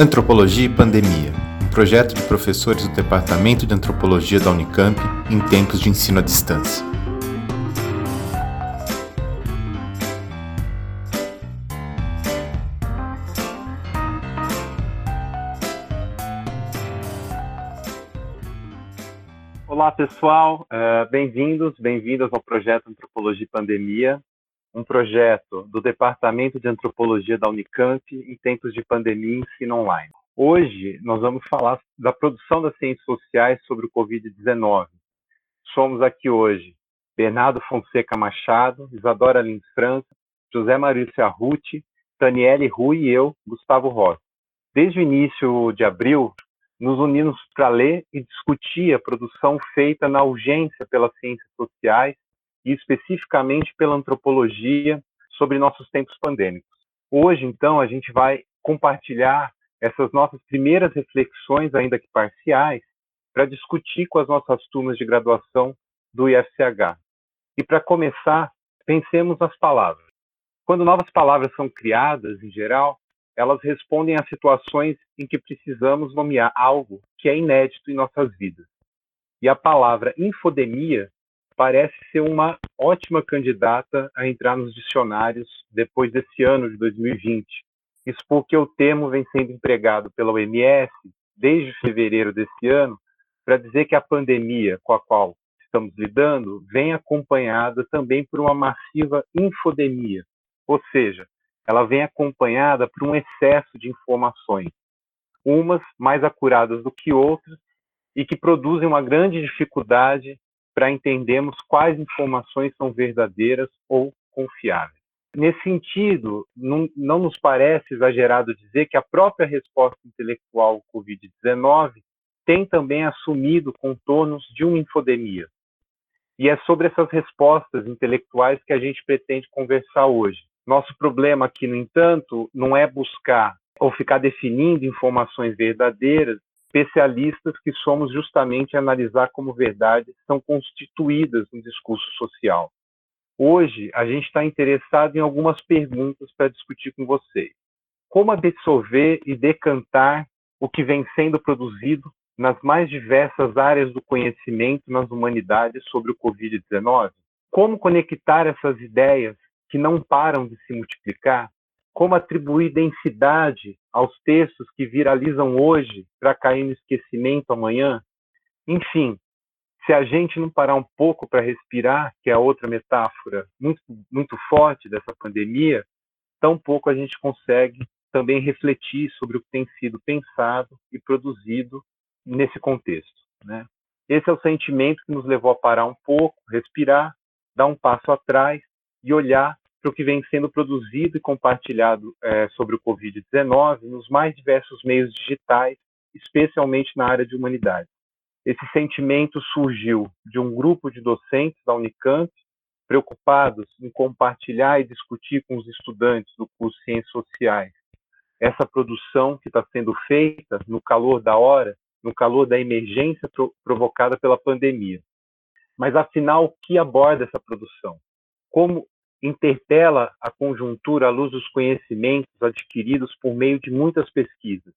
Antropologia e Pandemia, projeto de professores do Departamento de Antropologia da Unicamp em tempos de ensino à distância. Olá, pessoal. Uh, bem-vindos, bem-vindas ao projeto Antropologia e Pandemia, um projeto do Departamento de Antropologia da Unicamp em tempos de pandemia e ensino online. Hoje, nós vamos falar da produção das ciências sociais sobre o Covid-19. Somos aqui hoje Bernardo Fonseca Machado, Isadora Lins França, José Maurício Arruti, Daniele Rui e eu, Gustavo Rossi. Desde o início de abril, nos unimos para ler e discutir a produção feita na urgência pelas ciências sociais e especificamente pela antropologia sobre nossos tempos pandêmicos. Hoje, então, a gente vai compartilhar essas nossas primeiras reflexões, ainda que parciais, para discutir com as nossas turmas de graduação do IFCH. E para começar, pensemos nas palavras. Quando novas palavras são criadas, em geral, elas respondem a situações em que precisamos nomear algo que é inédito em nossas vidas. E a palavra infodemia parece ser uma ótima candidata a entrar nos dicionários depois desse ano de 2020. Isso porque o termo vem sendo empregado pela OMS desde fevereiro desse ano para dizer que a pandemia com a qual estamos lidando vem acompanhada também por uma massiva infodemia, ou seja, ela vem acompanhada por um excesso de informações, umas mais acuradas do que outras e que produzem uma grande dificuldade para entendermos quais informações são verdadeiras ou confiáveis. Nesse sentido, não, não nos parece exagerado dizer que a própria resposta intelectual ao Covid-19 tem também assumido contornos de uma infodemia. E é sobre essas respostas intelectuais que a gente pretende conversar hoje. Nosso problema aqui, no entanto, não é buscar ou ficar definindo informações verdadeiras, especialistas que somos justamente analisar como verdade são constituídas no discurso social. Hoje, a gente está interessado em algumas perguntas para discutir com vocês. Como absorver e decantar o que vem sendo produzido nas mais diversas áreas do conhecimento nas humanidades sobre o Covid-19? Como conectar essas ideias que não param de se multiplicar como atribuir densidade aos textos que viralizam hoje para cair no esquecimento amanhã. Enfim, se a gente não parar um pouco para respirar, que é outra metáfora muito, muito forte dessa pandemia, tão pouco a gente consegue também refletir sobre o que tem sido pensado e produzido nesse contexto. Né? Esse é o sentimento que nos levou a parar um pouco, respirar, dar um passo atrás e olhar para o que vem sendo produzido e compartilhado é, sobre o Covid-19 nos mais diversos meios digitais, especialmente na área de humanidades. Esse sentimento surgiu de um grupo de docentes da Unicamp, preocupados em compartilhar e discutir com os estudantes do curso Ciências Sociais essa produção que está sendo feita no calor da hora, no calor da emergência provocada pela pandemia. Mas, afinal, o que aborda essa produção? Como interpela a conjuntura à luz dos conhecimentos adquiridos por meio de muitas pesquisas.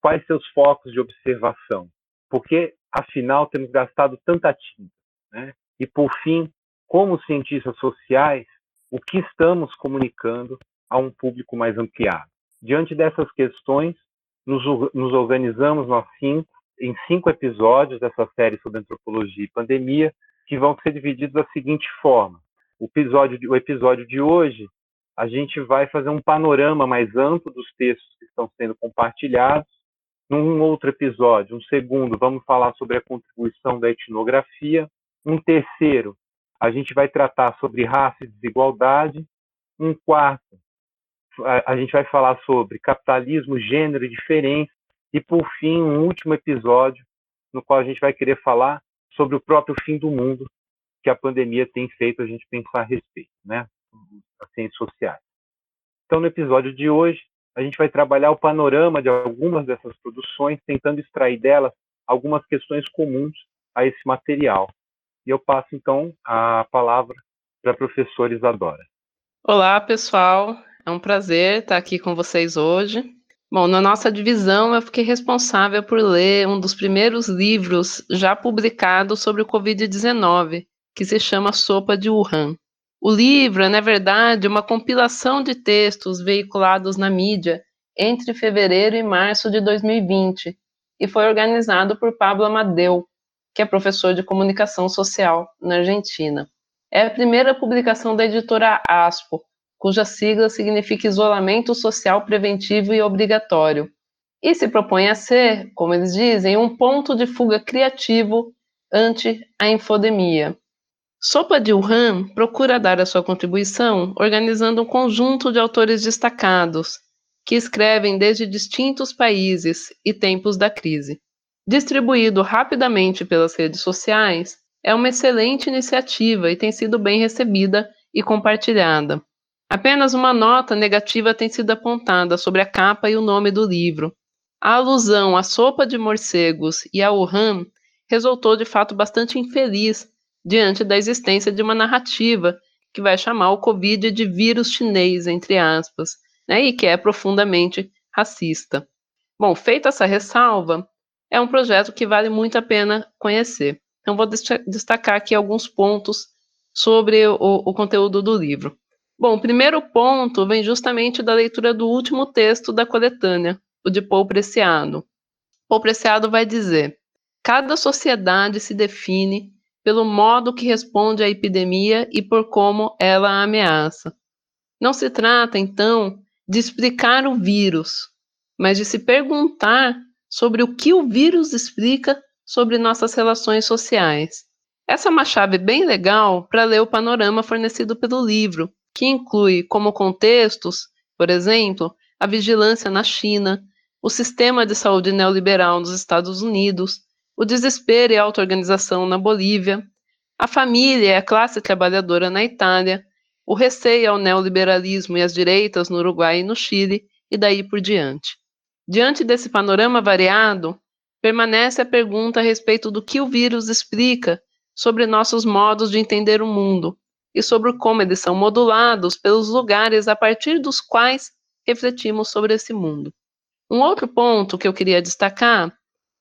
Quais seus focos de observação? Porque, afinal, temos gastado tanta tinta? Né? E, por fim, como cientistas sociais, o que estamos comunicando a um público mais ampliado? Diante dessas questões, nos, nos organizamos nós cinco, em cinco episódios dessa série sobre antropologia e pandemia, que vão ser divididos da seguinte forma: o episódio, o episódio de hoje, a gente vai fazer um panorama mais amplo dos textos que estão sendo compartilhados. Num outro episódio, um segundo, vamos falar sobre a contribuição da etnografia. Um terceiro, a gente vai tratar sobre raça e desigualdade. Um quarto, a, a gente vai falar sobre capitalismo, gênero e diferença. E, por fim, um último episódio, no qual a gente vai querer falar sobre o próprio fim do mundo, que a pandemia tem feito a gente pensar a respeito, né? As ciências sociais. Então, no episódio de hoje, a gente vai trabalhar o panorama de algumas dessas produções, tentando extrair delas algumas questões comuns a esse material. E eu passo, então, a palavra para a professora Isadora. Olá, pessoal. É um prazer estar aqui com vocês hoje. Bom, na nossa divisão eu fiquei responsável por ler um dos primeiros livros já publicados sobre o Covid-19, que se chama Sopa de Wuhan. O livro é, na verdade, uma compilação de textos veiculados na mídia entre fevereiro e março de 2020 e foi organizado por Pablo Amadeu, que é professor de comunicação social na Argentina. É a primeira publicação da editora Aspo, cuja sigla significa Isolamento Social Preventivo e Obrigatório, e se propõe a ser, como eles dizem, um ponto de fuga criativo ante a infodemia. Sopa de Wuhan procura dar a sua contribuição organizando um conjunto de autores destacados, que escrevem desde distintos países e tempos da crise. Distribuído rapidamente pelas redes sociais, é uma excelente iniciativa e tem sido bem recebida e compartilhada. Apenas uma nota negativa tem sido apontada sobre a capa e o nome do livro. A alusão à sopa de morcegos e ao Wuhan resultou de fato bastante infeliz diante da existência de uma narrativa que vai chamar o Covid de vírus chinês, entre aspas, né, e que é profundamente racista. Bom, feita essa ressalva, é um projeto que vale muito a pena conhecer. Então, vou destacar aqui alguns pontos sobre o, o conteúdo do livro. Bom, o primeiro ponto vem justamente da leitura do último texto da coletânea, o de Paul Preciado. Paul Preciado vai dizer: cada sociedade se define pelo modo que responde à epidemia e por como ela a ameaça. Não se trata, então, de explicar o vírus, mas de se perguntar sobre o que o vírus explica sobre nossas relações sociais. Essa é uma chave bem legal para ler o panorama fornecido pelo livro, que inclui como contextos, por exemplo, a vigilância na China, o sistema de saúde neoliberal nos Estados Unidos, o desespero e a auto-organização na Bolívia, a família e a classe trabalhadora na Itália, o receio ao neoliberalismo e às direitas no Uruguai e no Chile, e daí por diante. Diante desse panorama variado, permanece a pergunta a respeito do que o vírus explica sobre nossos modos de entender o mundo e sobre como eles são modulados pelos lugares a partir dos quais refletimos sobre esse mundo. Um outro ponto que eu queria destacar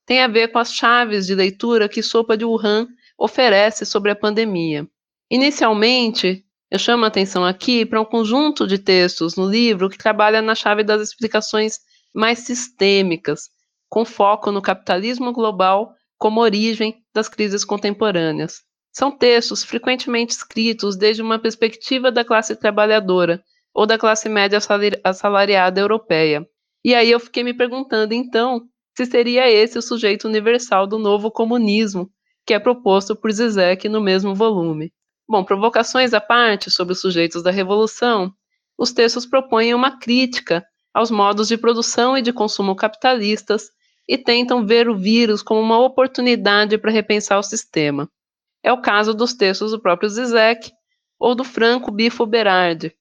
tem a ver com as chaves de leitura que Sopa de Wuhan oferece sobre a pandemia. Inicialmente, eu chamo a atenção aqui para um conjunto de textos no livro que trabalha na chave das explicações mais sistêmicas, com foco no capitalismo global como origem das crises contemporâneas. São textos frequentemente escritos desde uma perspectiva da classe trabalhadora ou da classe média assalariada europeia. E aí eu fiquei me perguntando, então, se seria esse o sujeito universal do novo comunismo que é proposto por Zizek no mesmo volume. Bom, provocações à parte sobre os sujeitos da revolução, os textos propõem uma crítica aos modos de produção e de consumo capitalistas e tentam ver o vírus como uma oportunidade para repensar o sistema. É o caso dos textos do próprio Zizek ou do Franco Bifo Berardi.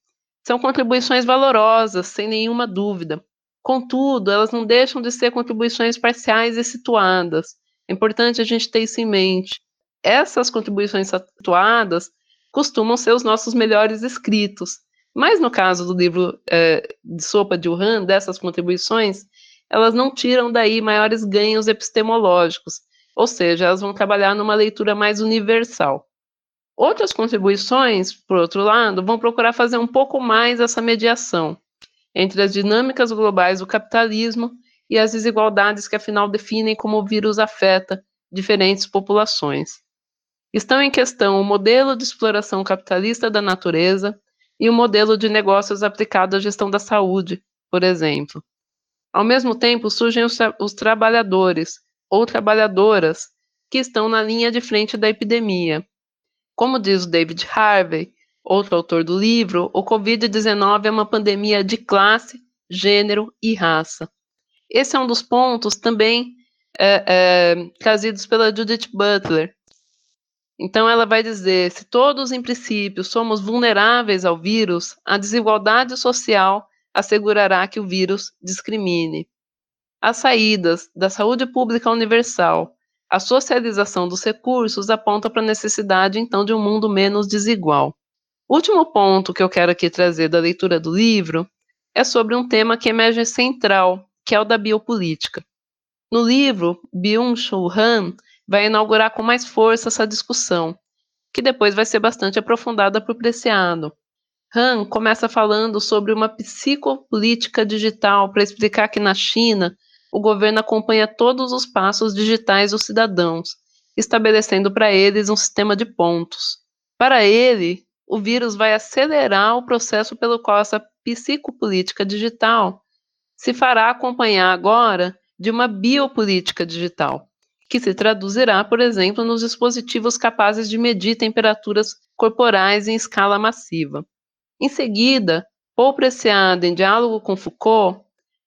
São contribuições valorosas, sem nenhuma dúvida. Contudo, elas não deixam de ser contribuições parciais e situadas. É importante a gente ter isso em mente. Essas contribuições situadas costumam ser os nossos melhores escritos. Mas no caso do livro é, de Sopa de Wuhan, dessas contribuições, elas não tiram daí maiores ganhos epistemológicos, ou seja, elas vão trabalhar numa leitura mais universal. Outras contribuições, por outro lado, vão procurar fazer um pouco mais essa mediação entre as dinâmicas globais do capitalismo e as desigualdades que afinal definem como o vírus afeta diferentes populações. Estão em questão o modelo de exploração capitalista da natureza e o modelo de negócios aplicado à gestão da saúde, por exemplo. Ao mesmo tempo, surgem os, tra os trabalhadores, ou trabalhadoras que estão na linha de frente da epidemia. Como diz o David Harvey, outro autor do livro, o Covid-19 é uma pandemia de classe, gênero e raça. Esse é um dos pontos também é, é, trazidos pela Judith Butler. Então, ela vai dizer: se todos, em princípio, somos vulneráveis ao vírus, a desigualdade social assegurará que o vírus discrimine as saídas da saúde pública universal, a socialização dos recursos aponta para a necessidade, então, de um mundo menos desigual. O último ponto que eu quero aqui trazer da leitura do livro é sobre um tema que emerge central, que é o da biopolítica. No livro, Byung-Chul Han vai inaugurar com mais força essa discussão, que depois vai ser bastante aprofundada por Preciado. Han começa falando sobre uma psicopolítica digital para explicar que na China o governo acompanha todos os passos digitais dos cidadãos, estabelecendo para eles um sistema de pontos. Para ele, o vírus vai acelerar o processo pelo qual essa psicopolítica digital se fará acompanhar agora de uma biopolítica digital, que se traduzirá, por exemplo, nos dispositivos capazes de medir temperaturas corporais em escala massiva. Em seguida, Paul Preciado, em diálogo com Foucault,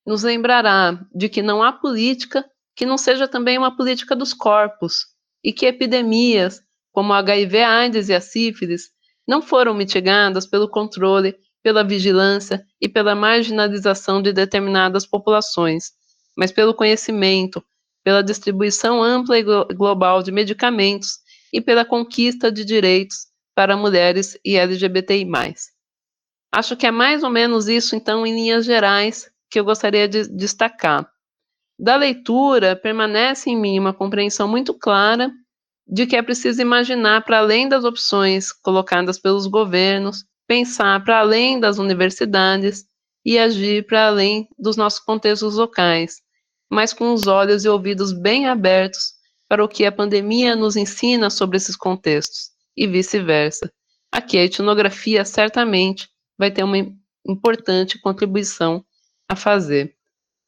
nos lembrará de que não há política que não seja também uma política dos corpos, e que epidemias, como a HIV-AIDS e a sífilis, não foram mitigadas pelo controle, pela vigilância e pela marginalização de determinadas populações, mas pelo conhecimento, pela distribuição ampla e global de medicamentos e pela conquista de direitos para mulheres e LGBTI. Acho que é mais ou menos isso, então, em linhas gerais, que eu gostaria de destacar. Da leitura, permanece em mim uma compreensão muito clara de que é preciso imaginar para além das opções colocadas pelos governos, pensar para além das universidades e agir para além dos nossos contextos locais, mas com os olhos e ouvidos bem abertos para o que a pandemia nos ensina sobre esses contextos, e vice-versa. Aqui a etnografia certamente vai ter uma importante contribuição a fazer.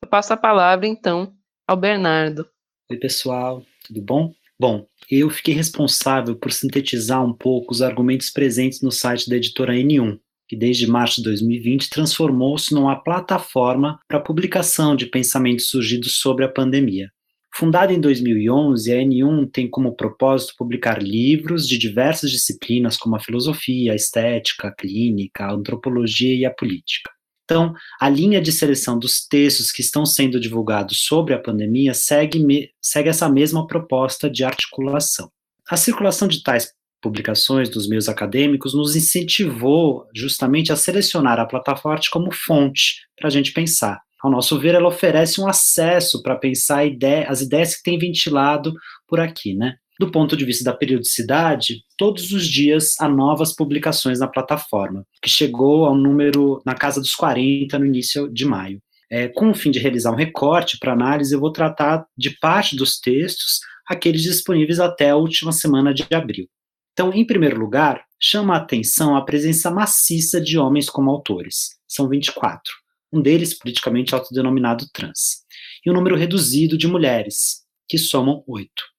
Eu passo a palavra, então, ao Bernardo. Oi, pessoal, tudo bom? Bom, eu fiquei responsável por sintetizar um pouco os argumentos presentes no site da editora N1, que desde março de 2020 transformou-se numa plataforma para publicação de pensamentos surgidos sobre a pandemia. Fundada em 2011, a N1 tem como propósito publicar livros de diversas disciplinas, como a filosofia, a estética, a clínica, a antropologia e a política. Então, a linha de seleção dos textos que estão sendo divulgados sobre a pandemia segue, segue essa mesma proposta de articulação. A circulação de tais publicações dos meios acadêmicos nos incentivou justamente a selecionar a plataforma como fonte para a gente pensar ao nosso ver, ela oferece um acesso para pensar ideia, as ideias que tem ventilado por aqui, né? Do ponto de vista da periodicidade, todos os dias há novas publicações na plataforma, que chegou ao número na casa dos 40 no início de maio. É, com o fim de realizar um recorte para análise, eu vou tratar de parte dos textos, aqueles disponíveis até a última semana de abril. Então, em primeiro lugar, chama a atenção a presença maciça de homens como autores. São 24 um deles politicamente autodenominado trans, e um número reduzido de mulheres, que somam oito.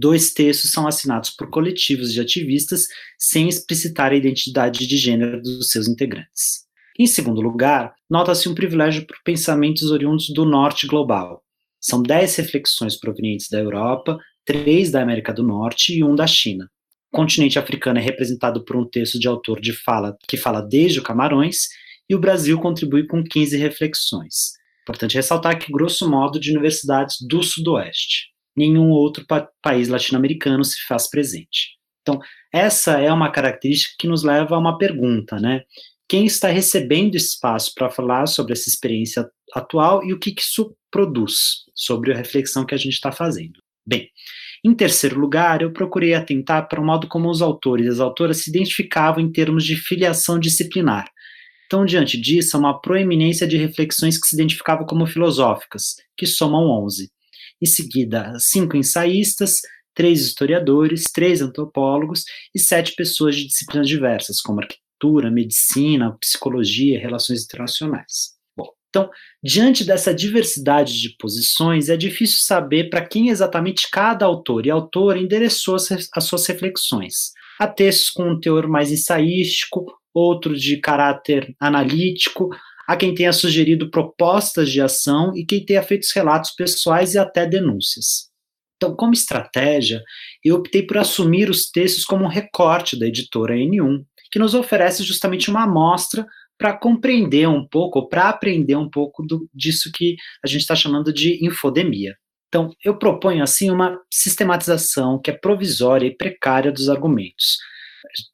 Dois textos são assinados por coletivos de ativistas sem explicitar a identidade de gênero dos seus integrantes. Em segundo lugar, nota-se um privilégio por pensamentos oriundos do norte global. São dez reflexões provenientes da Europa, três da América do Norte e um da China. O continente africano é representado por um texto de autor de fala que fala desde o Camarões e o Brasil contribui com 15 reflexões. Importante ressaltar que, grosso modo, de universidades do Sudoeste. Nenhum outro pa país latino-americano se faz presente. Então, essa é uma característica que nos leva a uma pergunta, né? Quem está recebendo espaço para falar sobre essa experiência atual e o que, que isso produz sobre a reflexão que a gente está fazendo? Bem, em terceiro lugar, eu procurei atentar para o modo como os autores e as autoras se identificavam em termos de filiação disciplinar, então, diante disso, há uma proeminência de reflexões que se identificavam como filosóficas, que somam 11. Em seguida, cinco ensaístas, três historiadores, três antropólogos e sete pessoas de disciplinas diversas, como arquitetura, medicina, psicologia relações internacionais. Bom, então, diante dessa diversidade de posições, é difícil saber para quem exatamente cada autor e autora endereçou as suas reflexões. Há textos com um teor mais ensaístico, outro de caráter analítico, há quem tenha sugerido propostas de ação e quem tenha feito relatos pessoais e até denúncias. Então, como estratégia, eu optei por assumir os textos como um recorte da editora N1, que nos oferece justamente uma amostra para compreender um pouco, para aprender um pouco do, disso que a gente está chamando de infodemia. Então, eu proponho, assim, uma sistematização que é provisória e precária dos argumentos,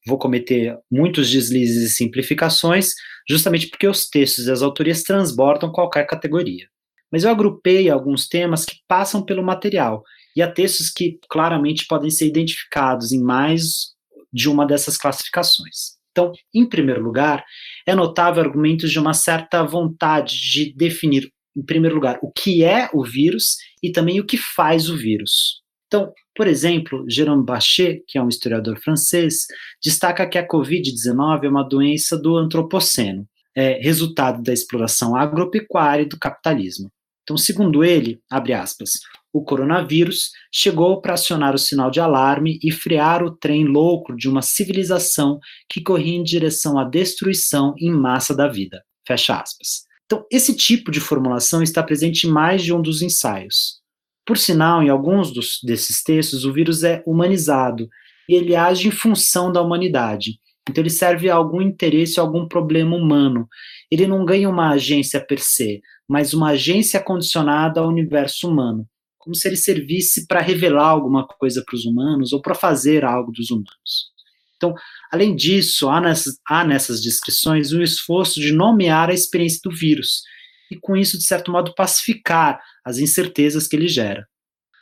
vou cometer muitos deslizes e simplificações, justamente porque os textos e as autorias transbordam qualquer categoria. Mas eu agrupei alguns temas que passam pelo material e há textos que claramente podem ser identificados em mais de uma dessas classificações. Então, em primeiro lugar, é notável argumentos de uma certa vontade de definir, em primeiro lugar, o que é o vírus e também o que faz o vírus. Então, por exemplo, Jérôme Bachet, que é um historiador francês, destaca que a Covid-19 é uma doença do antropoceno, é, resultado da exploração agropecuária e do capitalismo. Então, segundo ele, abre aspas, o coronavírus chegou para acionar o sinal de alarme e frear o trem louco de uma civilização que corria em direção à destruição em massa da vida. Fecha aspas. Então, esse tipo de formulação está presente em mais de um dos ensaios. Por sinal, em alguns dos, desses textos, o vírus é humanizado e ele age em função da humanidade. Então, ele serve a algum interesse, a algum problema humano. Ele não ganha uma agência per se, mas uma agência condicionada ao universo humano como se ele servisse para revelar alguma coisa para os humanos ou para fazer algo dos humanos. Então, além disso, há nessas, há nessas descrições um esforço de nomear a experiência do vírus e, com isso, de certo modo, pacificar as incertezas que ele gera.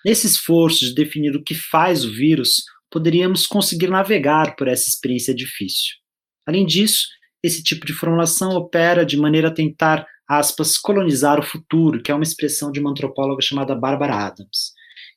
Nesse esforço de definir o que faz o vírus, poderíamos conseguir navegar por essa experiência difícil. Além disso, esse tipo de formulação opera de maneira a tentar aspas, colonizar o futuro, que é uma expressão de uma antropóloga chamada Barbara Adams.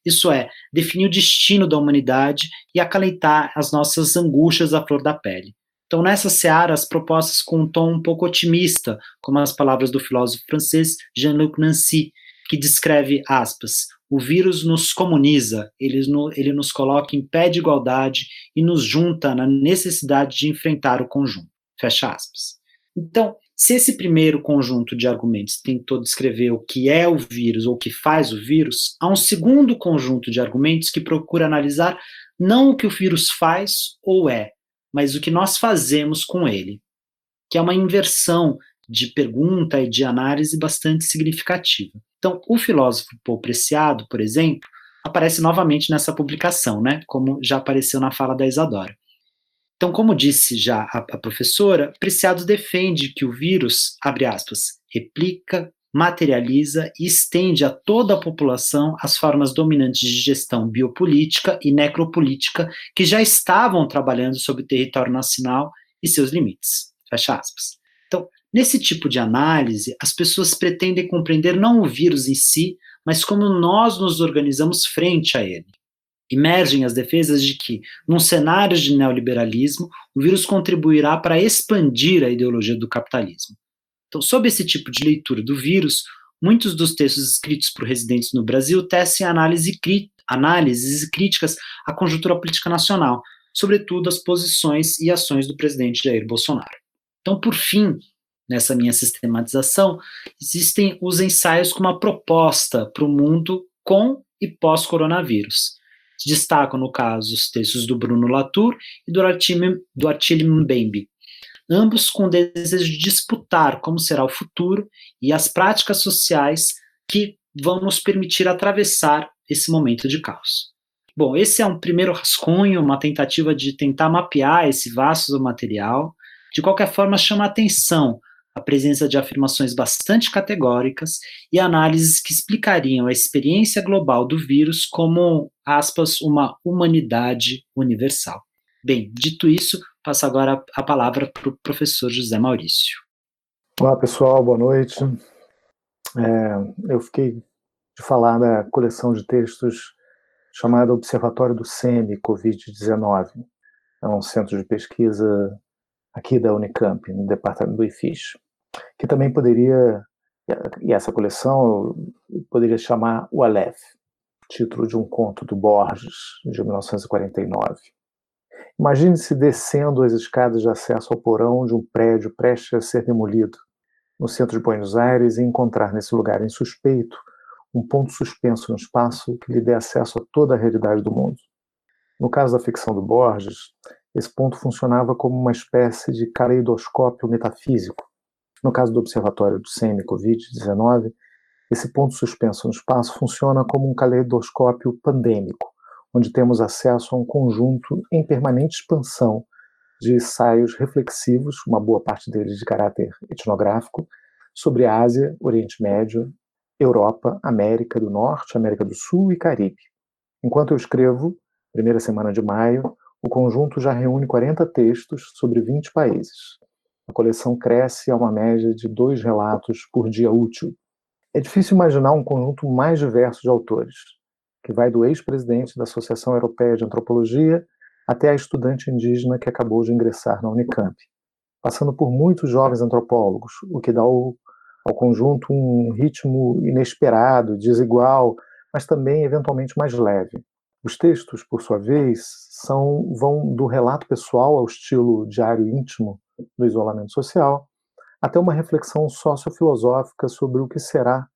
Isso é, definir o destino da humanidade e acalentar as nossas angústias à flor da pele. Então, nessa seara, as propostas com um tom um pouco otimista, como as palavras do filósofo francês Jean-Luc Nancy, que descreve, aspas, o vírus nos comuniza, ele, no, ele nos coloca em pé de igualdade e nos junta na necessidade de enfrentar o conjunto. Fecha aspas. Então, se esse primeiro conjunto de argumentos tentou descrever o que é o vírus ou o que faz o vírus, há um segundo conjunto de argumentos que procura analisar não o que o vírus faz ou é, mas o que nós fazemos com ele, que é uma inversão de pergunta e de análise bastante significativa. Então, o filósofo Paul Preciado, por exemplo, aparece novamente nessa publicação, né, como já apareceu na fala da Isadora. Então, como disse já a, a professora, Preciado defende que o vírus, abre aspas, replica, materializa e estende a toda a população as formas dominantes de gestão biopolítica e necropolítica que já estavam trabalhando sobre o território nacional e seus limites. Fecha aspas. Então, nesse tipo de análise, as pessoas pretendem compreender não o vírus em si, mas como nós nos organizamos frente a ele. Emergem as defesas de que, num cenário de neoliberalismo, o vírus contribuirá para expandir a ideologia do capitalismo. Então, sob esse tipo de leitura do vírus, muitos dos textos escritos por residentes no Brasil tecem análise, análises e críticas à conjuntura política nacional, sobretudo as posições e ações do presidente Jair Bolsonaro. Então, por fim, nessa minha sistematização, existem os ensaios como uma proposta para o mundo com e pós-coronavírus. Destacam, no caso, os textos do Bruno Latour e do Attila Mbembe, ambos com desejo de disputar como será o futuro e as práticas sociais que vão nos permitir atravessar esse momento de caos. Bom, esse é um primeiro rascunho, uma tentativa de tentar mapear esse vasto material. De qualquer forma, chama atenção a presença de afirmações bastante categóricas e análises que explicariam a experiência global do vírus como, aspas, uma humanidade universal. Bem, dito isso, passo agora a palavra para o professor José Maurício. Olá, pessoal, boa noite. É, eu fiquei de falar da coleção de textos chamada Observatório do SEMI Covid-19. É um centro de pesquisa aqui da Unicamp, no departamento do IFIS que também poderia, e essa coleção poderia chamar O Aleph, título de um conto do Borges, de 1949. Imagine-se descendo as escadas de acesso ao porão de um prédio prestes a ser demolido, no centro de Buenos Aires, e encontrar nesse lugar insuspeito um ponto suspenso no espaço que lhe dê acesso a toda a realidade do mundo. No caso da ficção do Borges, esse ponto funcionava como uma espécie de caleidoscópio metafísico, no caso do Observatório do SEMI Covid-19, esse ponto suspenso no espaço funciona como um caleidoscópio pandêmico, onde temos acesso a um conjunto em permanente expansão de ensaios reflexivos, uma boa parte deles de caráter etnográfico, sobre a Ásia, Oriente Médio Europa, América do Norte, América do Sul e Caribe. Enquanto eu escrevo, primeira semana de maio, o conjunto já reúne 40 textos sobre 20 países. A coleção cresce a uma média de dois relatos por dia útil. É difícil imaginar um conjunto mais diverso de autores, que vai do ex-presidente da Associação Europeia de Antropologia até a estudante indígena que acabou de ingressar na Unicamp, passando por muitos jovens antropólogos, o que dá ao, ao conjunto um ritmo inesperado, desigual, mas também eventualmente mais leve. Os textos, por sua vez, são, vão do relato pessoal ao estilo diário íntimo do isolamento social, até uma reflexão sociofilosófica sobre o que será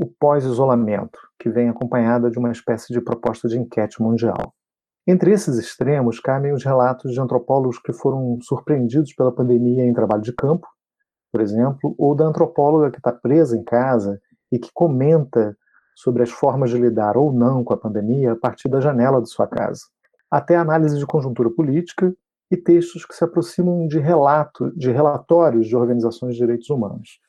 o pós-isolamento, que vem acompanhada de uma espécie de proposta de enquete mundial. Entre esses extremos cabem os relatos de antropólogos que foram surpreendidos pela pandemia em trabalho de campo, por exemplo, ou da antropóloga que está presa em casa e que comenta sobre as formas de lidar ou não com a pandemia a partir da janela de sua casa, até análise de conjuntura política e textos que se aproximam de relato, de relatórios de organizações de direitos humanos.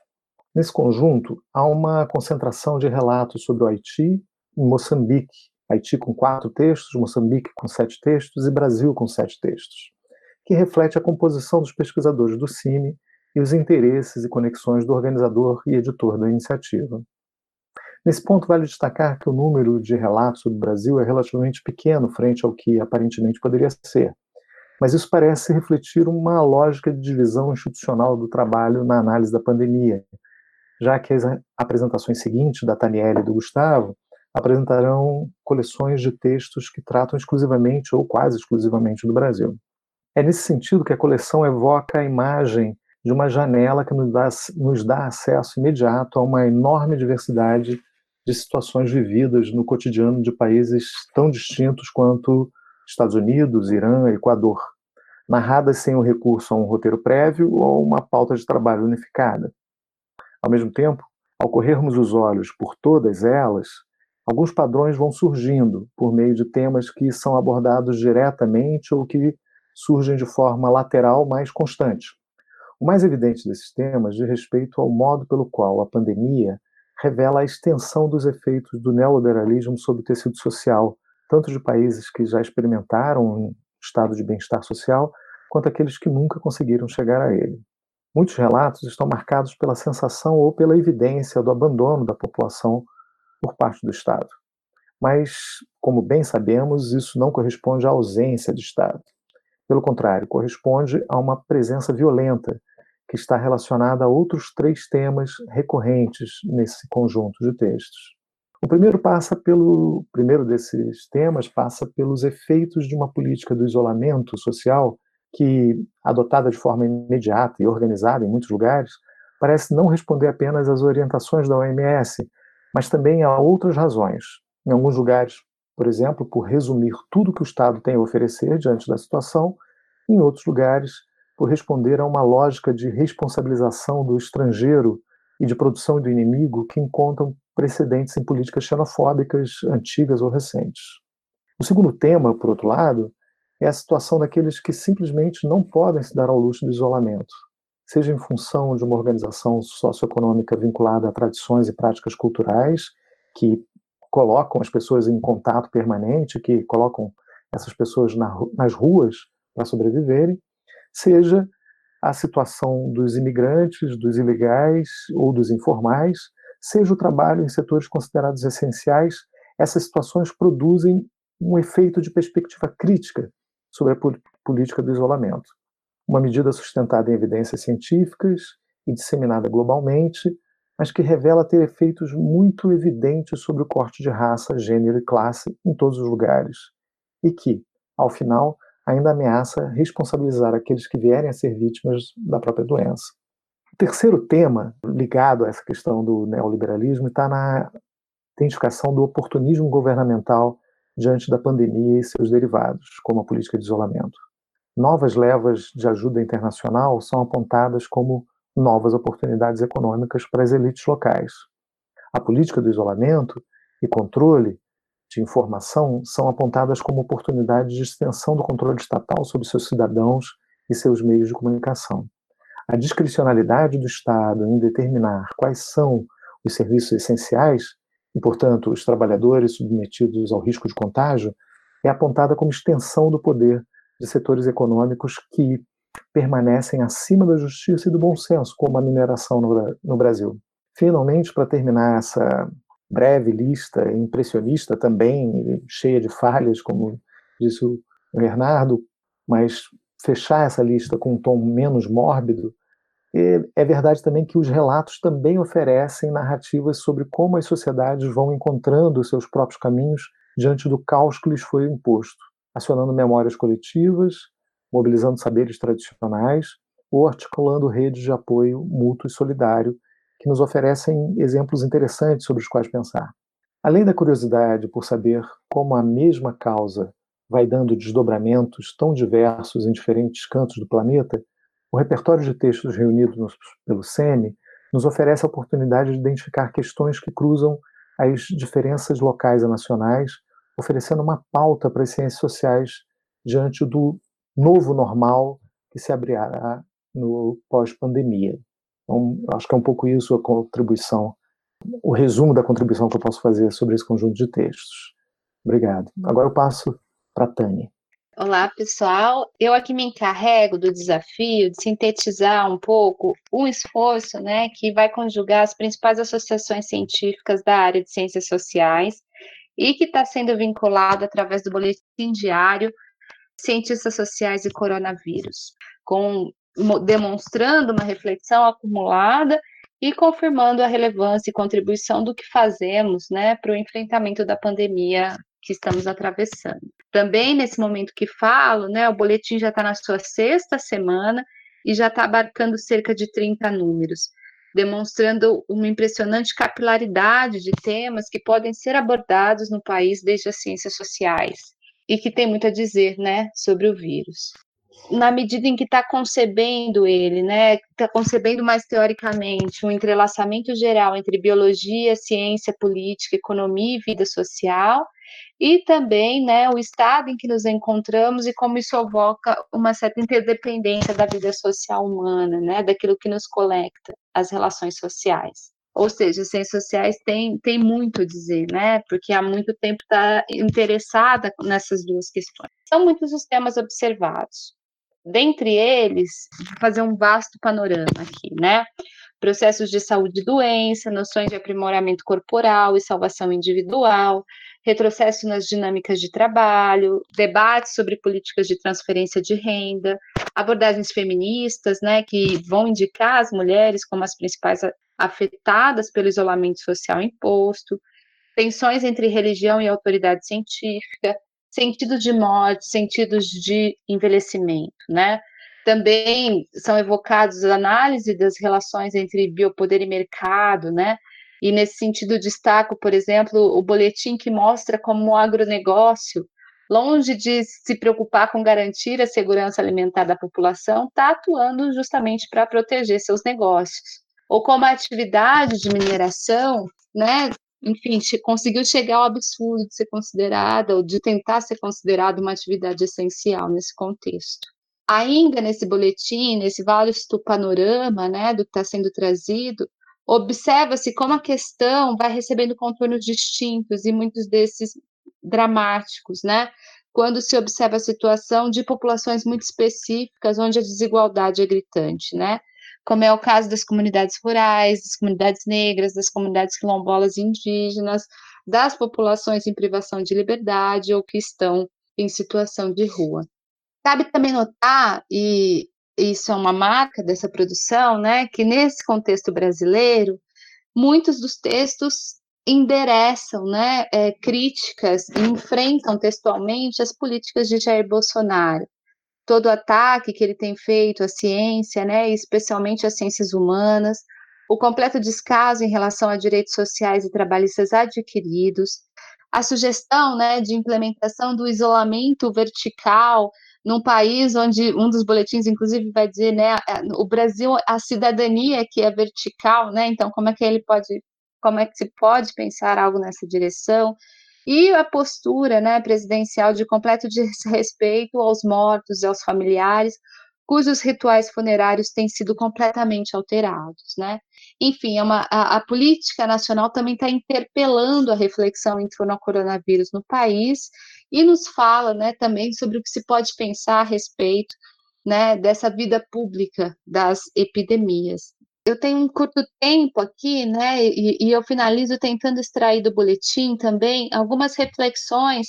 Nesse conjunto, há uma concentração de relatos sobre o Haiti e Moçambique, Haiti com quatro textos, Moçambique com sete textos e Brasil com sete textos, que reflete a composição dos pesquisadores do CIMI e os interesses e conexões do organizador e editor da iniciativa. Nesse ponto, vale destacar que o número de relatos sobre o Brasil é relativamente pequeno frente ao que aparentemente poderia ser, mas isso parece refletir uma lógica de divisão institucional do trabalho na análise da pandemia, já que as apresentações seguintes, da Taniela e do Gustavo, apresentarão coleções de textos que tratam exclusivamente ou quase exclusivamente do Brasil. É nesse sentido que a coleção evoca a imagem de uma janela que nos dá, nos dá acesso imediato a uma enorme diversidade de situações vividas no cotidiano de países tão distintos quanto Estados Unidos, Irã, Equador, narradas sem o recurso a um roteiro prévio ou uma pauta de trabalho unificada. Ao mesmo tempo, ao corrermos os olhos por todas elas, alguns padrões vão surgindo por meio de temas que são abordados diretamente ou que surgem de forma lateral mais constante. O mais evidente desses temas diz respeito ao modo pelo qual a pandemia revela a extensão dos efeitos do neoliberalismo sobre o tecido social, tanto de países que já experimentaram um estado de bem-estar social, quanto aqueles que nunca conseguiram chegar a ele. Muitos relatos estão marcados pela sensação ou pela evidência do abandono da população por parte do Estado. Mas, como bem sabemos, isso não corresponde à ausência de Estado. Pelo contrário, corresponde a uma presença violenta que está relacionada a outros três temas recorrentes nesse conjunto de textos. O primeiro passa pelo primeiro desses temas passa pelos efeitos de uma política do isolamento social que, adotada de forma imediata e organizada em muitos lugares, parece não responder apenas às orientações da OMS, mas também há outras razões. Em alguns lugares, por exemplo, por resumir tudo que o Estado tem a oferecer diante da situação, em outros lugares, por responder a uma lógica de responsabilização do estrangeiro e de produção do inimigo que encontram precedentes em políticas xenofóbicas antigas ou recentes. O segundo tema, por outro lado, é a situação daqueles que simplesmente não podem se dar ao luxo do isolamento, seja em função de uma organização socioeconômica vinculada a tradições e práticas culturais que colocam as pessoas em contato permanente, que colocam essas pessoas na, nas ruas para sobreviverem, seja a situação dos imigrantes, dos ilegais ou dos informais, seja o trabalho em setores considerados essenciais, essas situações produzem um efeito de perspectiva crítica sobre a política do isolamento uma medida sustentada em evidências científicas e disseminada globalmente, mas que revela ter efeitos muito evidentes sobre o corte de raça, gênero e classe em todos os lugares, e que, ao final, ainda ameaça responsabilizar aqueles que vierem a ser vítimas da própria doença. O terceiro tema ligado a essa questão do neoliberalismo está na identificação do oportunismo governamental diante da pandemia e seus derivados, como a política de isolamento novas levas de ajuda internacional são apontadas como novas oportunidades econômicas para as elites locais. A política do isolamento e controle de informação são apontadas como oportunidades de extensão do controle estatal sobre seus cidadãos e seus meios de comunicação. A discricionalidade do Estado em determinar quais são os serviços essenciais, e, portanto, os trabalhadores submetidos ao risco de contágio, é apontada como extensão do poder de setores econômicos que permanecem acima da justiça e do bom senso, como a mineração no, no Brasil. Finalmente, para terminar essa breve lista, impressionista também, cheia de falhas, como disse o Bernardo, mas fechar essa lista com um tom menos mórbido, é verdade também que os relatos também oferecem narrativas sobre como as sociedades vão encontrando seus próprios caminhos diante do caos que lhes foi imposto, acionando memórias coletivas, mobilizando saberes tradicionais ou articulando redes de apoio mútuo e solidário que nos oferecem exemplos interessantes sobre os quais pensar. Além da curiosidade por saber como a mesma causa vai dando desdobramentos tão diversos em diferentes cantos do planeta, o repertório de textos reunidos pelo SEMI nos oferece a oportunidade de identificar questões que cruzam as diferenças locais e nacionais, oferecendo uma pauta para as ciências sociais diante do novo normal que se abrirá no pós-pandemia. Então, acho que é um pouco isso a contribuição, o resumo da contribuição que eu posso fazer sobre esse conjunto de textos. Obrigado. Agora eu passo para a Tânia. Olá, pessoal. Eu aqui me encarrego do desafio de sintetizar um pouco um esforço né, que vai conjugar as principais associações científicas da área de ciências sociais e que está sendo vinculado através do boletim diário Cientistas Sociais e Coronavírus, com, demonstrando uma reflexão acumulada e confirmando a relevância e contribuição do que fazemos né, para o enfrentamento da pandemia que estamos atravessando. Também nesse momento que falo, né, o boletim já está na sua sexta semana e já está abarcando cerca de 30 números, demonstrando uma impressionante capilaridade de temas que podem ser abordados no país desde as ciências sociais e que tem muito a dizer, né, sobre o vírus. Na medida em que está concebendo ele, né, está concebendo mais teoricamente um entrelaçamento geral entre biologia, ciência, política, economia e vida social, e também né, o estado em que nos encontramos e como isso evoca uma certa interdependência da vida social humana, né, daquilo que nos conecta, as relações sociais. Ou seja, as ciências sociais têm, têm muito a dizer, né, porque há muito tempo está interessada nessas duas questões. São muitos os temas observados. Dentre eles, vou fazer um vasto panorama aqui, né? Processos de saúde e doença, noções de aprimoramento corporal e salvação individual, retrocesso nas dinâmicas de trabalho, debates sobre políticas de transferência de renda, abordagens feministas, né, que vão indicar as mulheres como as principais afetadas pelo isolamento social imposto, tensões entre religião e autoridade científica, sentidos de morte, sentidos de envelhecimento, né? Também são evocados análise das relações entre biopoder e mercado, né? E nesse sentido, destaco, por exemplo, o boletim que mostra como o agronegócio, longe de se preocupar com garantir a segurança alimentar da população, está atuando justamente para proteger seus negócios. Ou como a atividade de mineração, né, enfim, conseguiu chegar ao absurdo de ser considerada, ou de tentar ser considerada uma atividade essencial nesse contexto. Ainda nesse boletim, nesse vasto panorama né, do que está sendo trazido, observa-se como a questão vai recebendo contornos distintos e muitos desses dramáticos, né? Quando se observa a situação de populações muito específicas, onde a desigualdade é gritante, né? Como é o caso das comunidades rurais, das comunidades negras, das comunidades quilombolas e indígenas, das populações em privação de liberdade ou que estão em situação de rua. Cabe também notar, e isso é uma marca dessa produção, né, que nesse contexto brasileiro, muitos dos textos endereçam né, é, críticas enfrentam textualmente as políticas de Jair Bolsonaro. Todo o ataque que ele tem feito à ciência, né, especialmente às ciências humanas, o completo descaso em relação a direitos sociais e trabalhistas adquiridos, a sugestão né, de implementação do isolamento vertical num país onde um dos boletins, inclusive, vai dizer, né, o Brasil, a cidadania que é vertical, né, então como é que ele pode, como é que se pode pensar algo nessa direção, e a postura, né, presidencial de completo desrespeito aos mortos e aos familiares, cujos rituais funerários têm sido completamente alterados, né? Enfim, é uma, a, a política nacional também está interpelando a reflexão em torno ao coronavírus no país e nos fala, né, também sobre o que se pode pensar a respeito, né, dessa vida pública das epidemias. Eu tenho um curto tempo aqui, né, e, e eu finalizo tentando extrair do boletim também algumas reflexões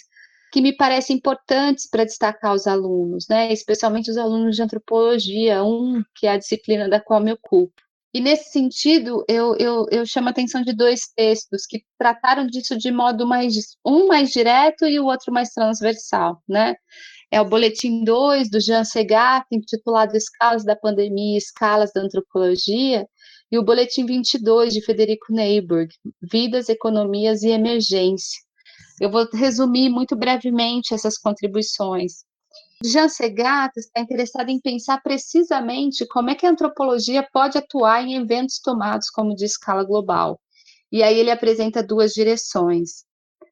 que me parecem importantes para destacar os alunos, né, especialmente os alunos de antropologia, um que é a disciplina da qual me ocupo. E nesse sentido, eu, eu, eu chamo a atenção de dois textos que trataram disso de modo mais, um mais direto e o outro mais transversal, né? É o Boletim 2, do Jean Segat, intitulado Escalas da Pandemia e Escalas da Antropologia, e o Boletim 22, de Federico Neyburg, Vidas, Economias e Emergência, eu vou resumir muito brevemente essas contribuições. Jean Segat está interessado em pensar precisamente como é que a antropologia pode atuar em eventos tomados como de escala global. E aí ele apresenta duas direções.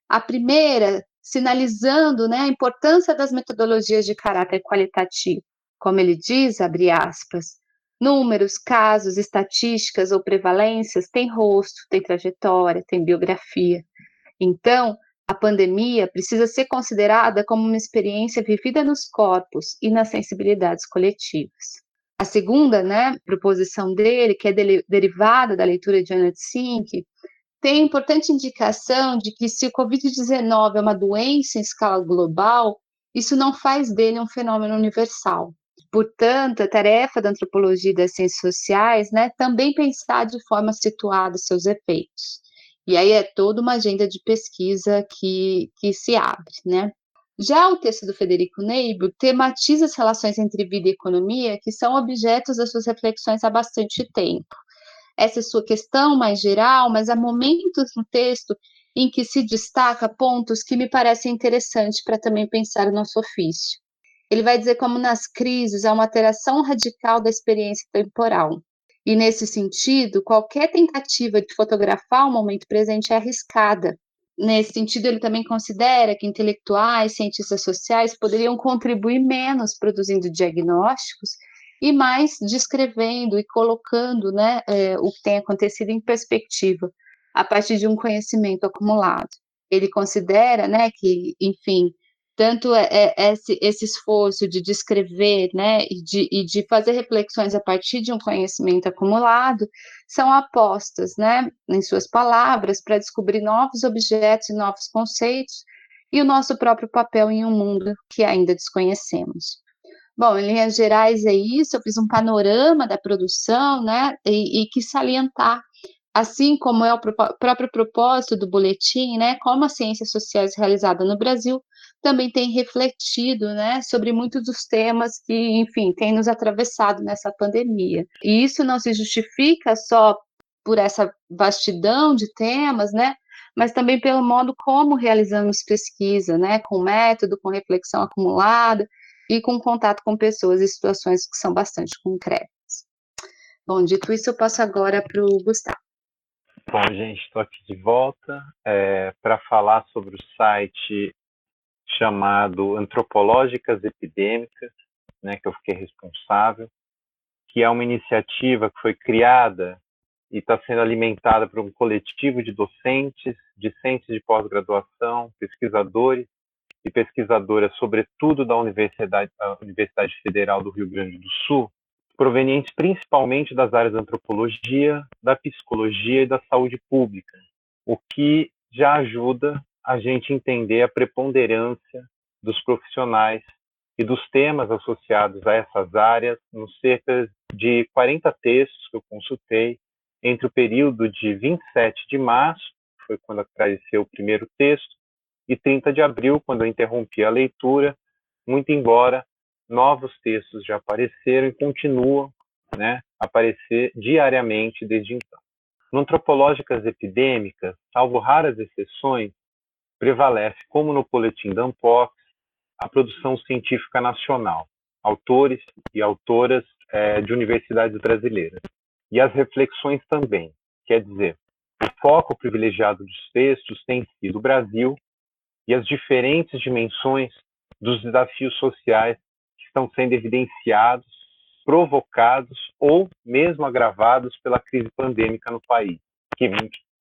A primeira, sinalizando né, a importância das metodologias de caráter qualitativo. Como ele diz, abre aspas, números, casos, estatísticas ou prevalências têm rosto, têm trajetória, têm biografia. Então, a pandemia precisa ser considerada como uma experiência vivida nos corpos e nas sensibilidades coletivas. A segunda né, proposição dele, que é de, derivada da leitura de Anna Sink, tem importante indicação de que se o Covid-19 é uma doença em escala global, isso não faz dele um fenômeno universal. Portanto, a tarefa da antropologia e das ciências sociais né, também pensar de forma situada seus efeitos. E aí é toda uma agenda de pesquisa que, que se abre, né? Já o texto do Federico Neibo tematiza as relações entre vida e economia, que são objetos das suas reflexões há bastante tempo. Essa é sua questão mais geral, mas há momentos no texto em que se destaca pontos que me parecem interessantes para também pensar o nosso ofício. Ele vai dizer como nas crises há uma alteração radical da experiência temporal. E nesse sentido, qualquer tentativa de fotografar o momento presente é arriscada. Nesse sentido, ele também considera que intelectuais, cientistas sociais poderiam contribuir menos produzindo diagnósticos e mais descrevendo e colocando né, é, o que tem acontecido em perspectiva, a partir de um conhecimento acumulado. Ele considera né, que, enfim, tanto é, é, esse, esse esforço de descrever, né, e de, e de fazer reflexões a partir de um conhecimento acumulado, são apostas, né, em suas palavras, para descobrir novos objetos e novos conceitos, e o nosso próprio papel em um mundo que ainda desconhecemos. Bom, em linhas gerais é isso, eu fiz um panorama da produção, né, e, e quis salientar assim como é o próprio propósito do boletim, né, como as ciências sociais realizadas no Brasil também tem refletido, né, sobre muitos dos temas que, enfim, têm nos atravessado nessa pandemia. E isso não se justifica só por essa vastidão de temas, né, mas também pelo modo como realizamos pesquisa, né, com método, com reflexão acumulada e com contato com pessoas e situações que são bastante concretas. Bom, dito isso, eu passo agora para o Gustavo. Bom, gente, estou aqui de volta é, para falar sobre o site chamado Antropológicas Epidêmicas, né, que eu fiquei responsável, que é uma iniciativa que foi criada e está sendo alimentada por um coletivo de docentes, discentes de pós-graduação, pesquisadores e pesquisadoras, sobretudo da Universidade, Universidade Federal do Rio Grande do Sul, provenientes principalmente das áreas da antropologia, da psicologia e da saúde pública, o que já ajuda a gente entender a preponderância dos profissionais e dos temas associados a essas áreas nos cerca de 40 textos que eu consultei entre o período de 27 de março, foi quando apareceu o primeiro texto, e 30 de abril, quando eu interrompi a leitura, muito embora novos textos já apareceram e continuam né, a aparecer diariamente desde então. No Antropológicas Epidêmicas, salvo raras exceções, prevalece, como no Boletim da a produção científica nacional, autores e autoras é, de universidades brasileiras. E as reflexões também, quer dizer, o foco privilegiado dos textos tem sido o Brasil e as diferentes dimensões dos desafios sociais que estão sendo evidenciados provocados ou mesmo agravados pela crise pandêmica no país, que,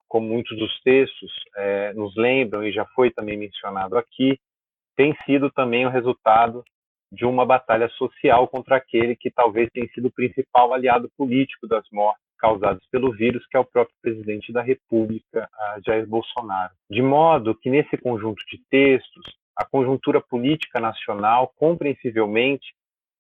como muitos dos textos é, nos lembram e já foi também mencionado aqui, tem sido também o resultado de uma batalha social contra aquele que talvez tenha sido o principal aliado político das mortes causadas pelo vírus, que é o próprio presidente da República, Jair Bolsonaro. De modo que, nesse conjunto de textos, a conjuntura política nacional, compreensivelmente,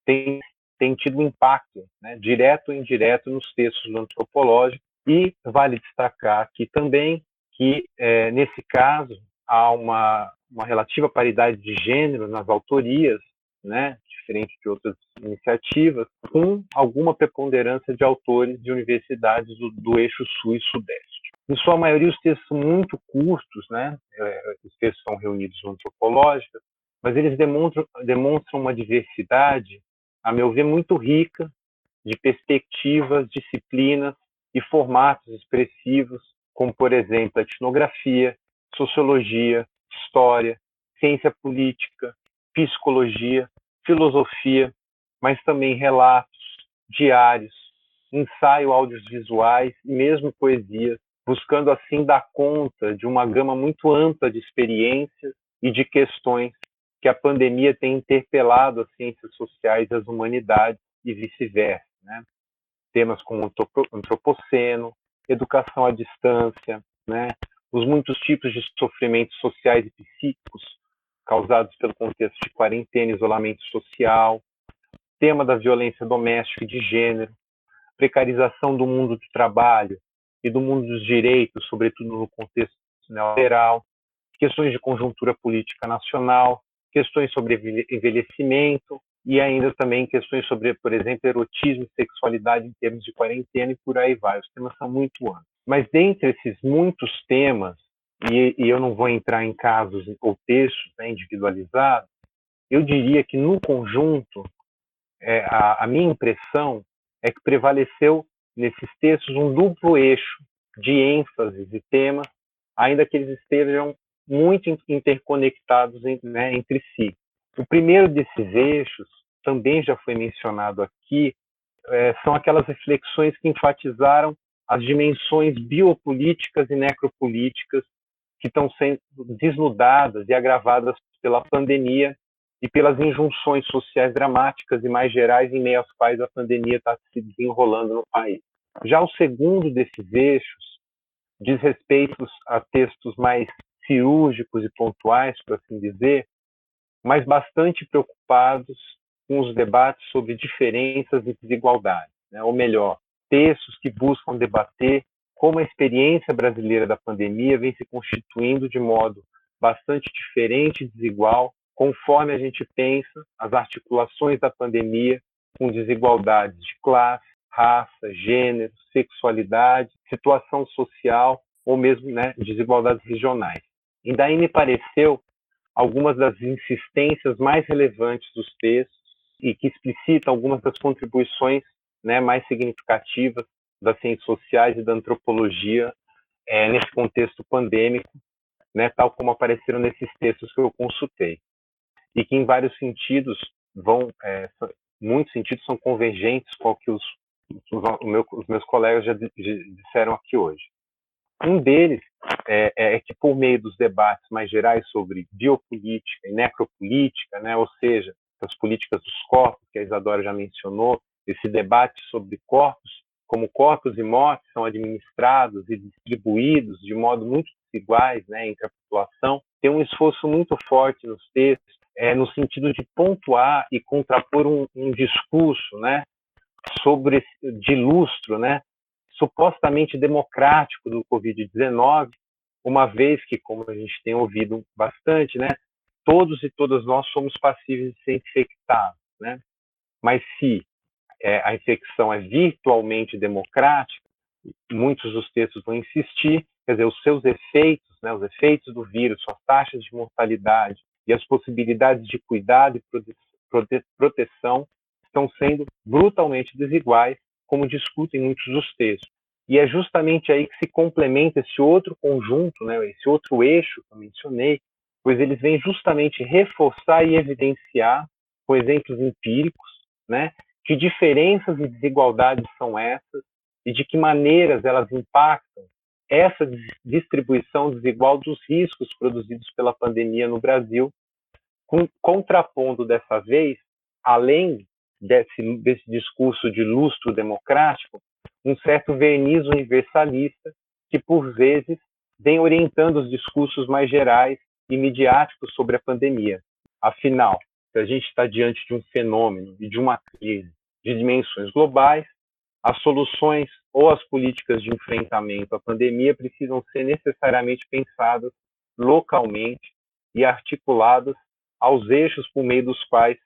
tem, tem tido impacto, né, direto ou indireto, nos textos do antropológico, e vale destacar aqui também que, é, nesse caso, há uma, uma relativa paridade de gênero nas autorias, né, diferente de outras iniciativas, com alguma preponderância de autores de universidades do, do eixo sul e sudeste. Em sua maioria, os textos são muito curtos, né? É, os textos são reunidos no antropológica, mas eles demonstram, demonstram uma diversidade, a meu ver, muito rica de perspectivas, disciplinas e formatos expressivos, como, por exemplo, etnografia, sociologia, história, ciência política, psicologia, filosofia, mas também relatos, diários, ensaio audiovisuais e mesmo poesias, buscando assim dar conta de uma gama muito ampla de experiências e de questões que a pandemia tem interpelado as ciências sociais e as humanidades e vice-versa. Né? Temas como antropoceno, educação à distância, né? os muitos tipos de sofrimentos sociais e psíquicos causados pelo contexto de quarentena, isolamento social, tema da violência doméstica e de gênero, precarização do mundo do trabalho e do mundo dos direitos, sobretudo no contexto neoliberal, questões de conjuntura política nacional, questões sobre envelhecimento e ainda também questões sobre, por exemplo, erotismo e sexualidade em termos de quarentena e por aí vai. Os temas são muito amplos. Mas dentre esses muitos temas, e, e eu não vou entrar em casos ou textos né, individualizados, eu diria que no conjunto, é, a, a minha impressão é que prevaleceu nesses textos um duplo eixo de ênfase e temas, ainda que eles estejam muito interconectados né, entre si. O primeiro desses eixos, também já foi mencionado aqui, é, são aquelas reflexões que enfatizaram as dimensões biopolíticas e necropolíticas que estão sendo desnudadas e agravadas pela pandemia e pelas injunções sociais dramáticas e mais gerais em meio às quais a pandemia está se desenrolando no país. Já o segundo desses eixos diz respeito a textos mais cirúrgicos e pontuais, por assim dizer, mas bastante preocupados com os debates sobre diferenças e desigualdades, né? ou melhor, textos que buscam debater como a experiência brasileira da pandemia vem se constituindo de modo bastante diferente e desigual, conforme a gente pensa as articulações da pandemia com desigualdades de classe, raça, gênero, sexualidade, situação social ou mesmo né, desigualdades regionais. E daí me pareceu algumas das insistências mais relevantes dos textos e que explicitam algumas das contribuições né, mais significativas das ciências sociais e da antropologia é, nesse contexto pandêmico, né, tal como apareceram nesses textos que eu consultei, e que em vários sentidos vão, é, muitos sentidos são convergentes com o que os, os, os meus colegas já, disseram aqui hoje. Um deles é, é, é, que, por meio dos debates mais gerais sobre biopolítica e necropolítica, né, ou seja, as políticas dos corpos, que a Isadora já mencionou, esse debate sobre corpos como corpos e mortes são administrados e distribuídos de modo muito desiguais né, entre a população, tem um esforço muito forte nos textos é, no sentido de pontuar e contrapor um, um discurso né, sobre de lustro, né, supostamente democrático do Covid-19, uma vez que, como a gente tem ouvido bastante, né, todos e todas nós somos passíveis de ser infectados, né? Mas se é, a infecção é virtualmente democrática, muitos dos textos vão insistir, quer dizer, os seus efeitos, né, os efeitos do vírus, suas taxas de mortalidade e as possibilidades de cuidado e prote proteção estão sendo brutalmente desiguais, como discutem muitos dos textos. E é justamente aí que se complementa esse outro conjunto, né, esse outro eixo que eu mencionei, pois eles vêm justamente reforçar e evidenciar, com exemplos empíricos, né, Que diferenças e desigualdades são essas e de que maneiras elas impactam essa distribuição desigual dos riscos produzidos pela pandemia no Brasil, com, contrapondo dessa vez, além desse, desse discurso de lustro democrático, um certo verniz universalista que, por vezes, vem orientando os discursos mais gerais e midiáticos sobre a pandemia. Afinal, se a gente está diante de um fenômeno e de uma crise de dimensões globais, as soluções ou as políticas de enfrentamento à pandemia precisam ser necessariamente pensadas localmente e articuladas aos eixos por meio dos quais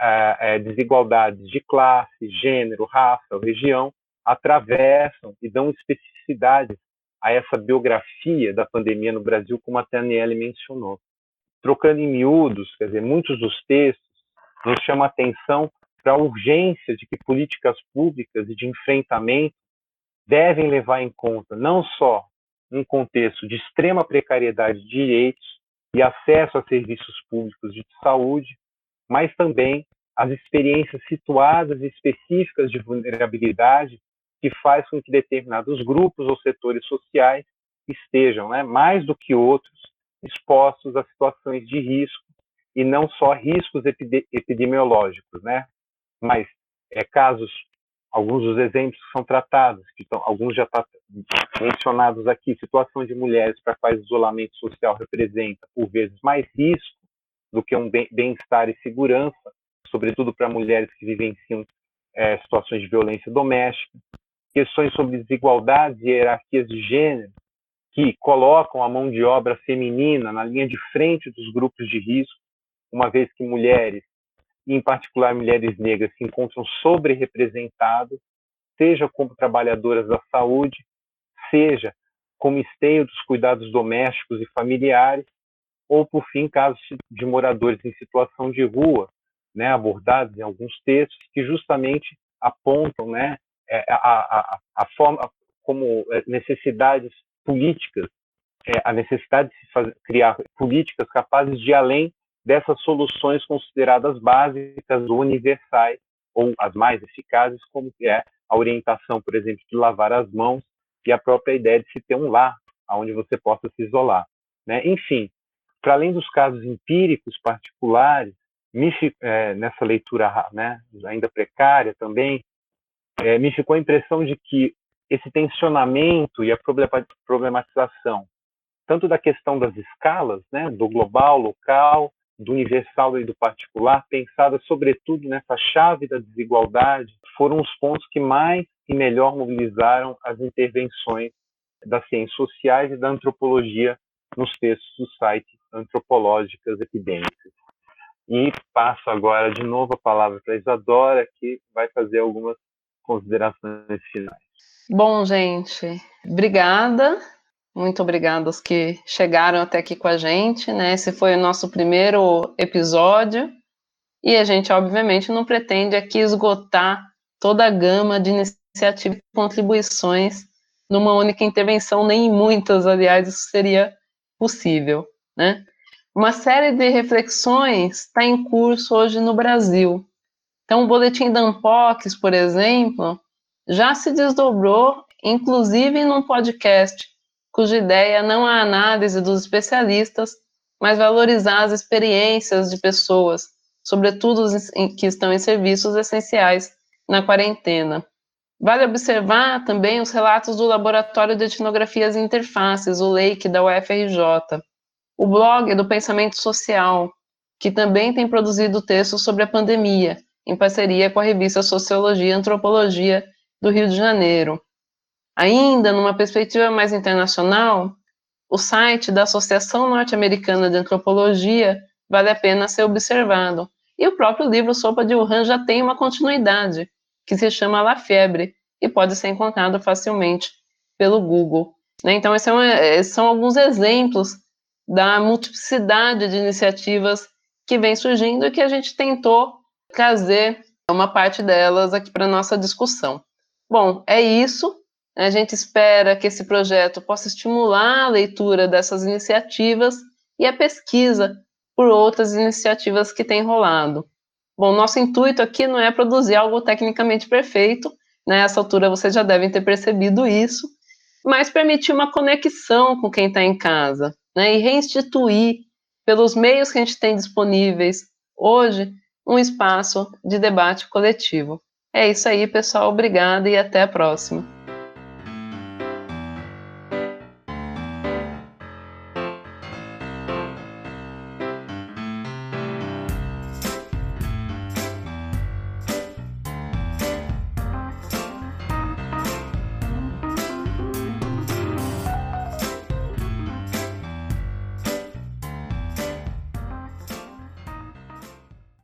é, é, desigualdades de classe, gênero, raça ou região atravessam e dão especificidade a essa biografia da pandemia no Brasil, como a Taniele mencionou. Trocando em miúdos, quer dizer, muitos dos textos nos chamam a atenção para a urgência de que políticas públicas e de enfrentamento devem levar em conta não só um contexto de extrema precariedade de direitos e acesso a serviços públicos de saúde, mas também as experiências situadas e específicas de vulnerabilidade que faz com que determinados grupos ou setores sociais estejam, né, mais do que outros, expostos a situações de risco e não só riscos epidemiológicos, né, mas é, casos, alguns dos exemplos que são tratados, que estão, alguns já estão tá mencionados aqui, situação de mulheres para quais isolamento social representa, por vezes, mais risco do que um bem-estar e segurança, sobretudo para mulheres que vivenciam é, situações de violência doméstica, questões sobre desigualdades e hierarquias de gênero, que colocam a mão de obra feminina na linha de frente dos grupos de risco, uma vez que mulheres em particular mulheres negras, se encontram sobre-representadas, seja como trabalhadoras da saúde, seja como esteio dos cuidados domésticos e familiares, ou, por fim, casos de moradores em situação de rua, né, abordados em alguns textos, que justamente apontam né, é, a, a, a forma como é, necessidades políticas, é, a necessidade de se fazer, criar políticas capazes de ir além dessas soluções consideradas básicas ou universais, ou as mais eficazes, como é a orientação, por exemplo, de lavar as mãos e a própria ideia de se ter um lar onde você possa se isolar. Né? Enfim, para além dos casos empíricos particulares, me, é, nessa leitura né, ainda precária também, é, me ficou a impressão de que esse tensionamento e a problematização, tanto da questão das escalas, né, do global, local, do universal e do particular, pensada sobretudo nessa chave da desigualdade, foram os pontos que mais e melhor mobilizaram as intervenções das ciências sociais e da antropologia nos textos do site Antropológicas Epidêmicas. E passo agora de novo a palavra para a Isadora, que vai fazer algumas considerações finais. Bom, gente, obrigada muito obrigada aos que chegaram até aqui com a gente, né? Esse foi o nosso primeiro episódio e a gente, obviamente, não pretende aqui esgotar toda a gama de iniciativas e contribuições numa única intervenção, nem em muitas, aliás, isso seria possível, né? Uma série de reflexões está em curso hoje no Brasil. Então, o boletim da Unpox, por exemplo, já se desdobrou, inclusive num podcast cuja ideia não é a análise dos especialistas, mas valorizar as experiências de pessoas, sobretudo que estão em serviços essenciais na quarentena. Vale observar também os relatos do Laboratório de Etnografias e Interfaces, o LEIC, da UFRJ, o blog do Pensamento Social, que também tem produzido textos sobre a pandemia, em parceria com a revista Sociologia e Antropologia do Rio de Janeiro. Ainda numa perspectiva mais internacional, o site da Associação Norte-Americana de Antropologia vale a pena ser observado. E o próprio livro Sopa de Wuhan já tem uma continuidade, que se chama La Febre, e pode ser encontrado facilmente pelo Google. Né? Então, esses são, esses são alguns exemplos da multiplicidade de iniciativas que vem surgindo e que a gente tentou trazer uma parte delas aqui para nossa discussão. Bom, é isso. A gente espera que esse projeto possa estimular a leitura dessas iniciativas e a pesquisa por outras iniciativas que têm rolado. Bom, nosso intuito aqui não é produzir algo tecnicamente perfeito, nessa né? altura vocês já devem ter percebido isso, mas permitir uma conexão com quem está em casa, né, e reinstituir, pelos meios que a gente tem disponíveis hoje, um espaço de debate coletivo. É isso aí, pessoal. Obrigada e até a próxima.